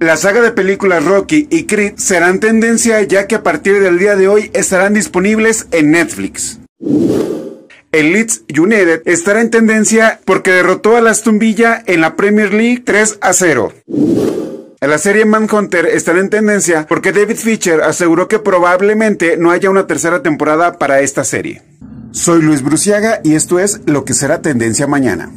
La saga de películas Rocky y Creed serán tendencia ya que a partir del día de hoy estarán disponibles en Netflix. El Leeds United estará en tendencia porque derrotó a la Aston Villa en la Premier League 3 a 0. La serie Manhunter estará en tendencia porque David Fischer aseguró que probablemente no haya una tercera temporada para esta serie. Soy Luis Bruciaga y esto es lo que será tendencia mañana.